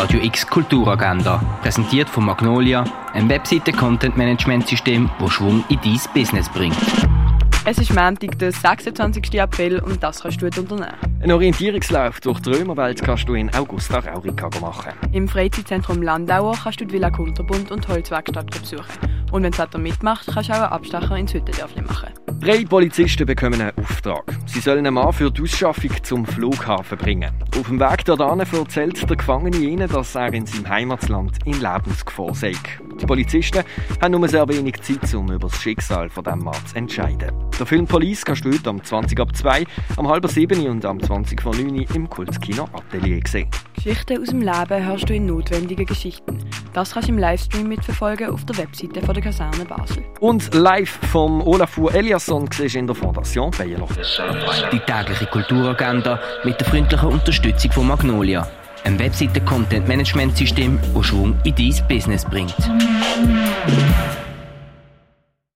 Radio X Kulturagenda, präsentiert von Magnolia, ein Webseite-Content-Management-System, das Schwung in dein Business bringt. Es ist Montag, der 26. April und das kannst du heute unternehmen. Ein Orientierungslauf durch die Römerwelt kannst du in Augusta Raurica machen. Im Freizeitzentrum Landauer kannst du die Villa Kunterbund und Holzwerkstatt besuchen. Und wenn das Wetter mitmacht, kannst du auch einen Abstecher ins Hüttendörfli machen. Drei Polizisten bekommen einen Auftrag. Sie sollen einen Mann für die Ausschaffung zum Flughafen bringen. Auf dem Weg dorthin erzählt der Gefangene ihnen, dass er in seinem Heimatland in Lebensgefahr sei. Die Polizisten haben nur sehr wenig Zeit, um über das Schicksal von diesem Mann zu entscheiden. Der Film Police kannst du heute am 20 ab 2, am halb 7 und am 20 vor 9 im Kultkino Atelier sehen. Geschichten aus dem Leben hörst du in notwendigen Geschichten. Das kannst du im Livestream mitverfolgen auf der Webseite von der Kaserne Basel. Und live vom Olafur Eliasson siehst in der Fondation Bayerloch. Die tägliche Kulturagenda mit der freundlichen Unterstützung von Magnolia, ein Webseite-Content-Management-System, das Schwung in dein Business bringt.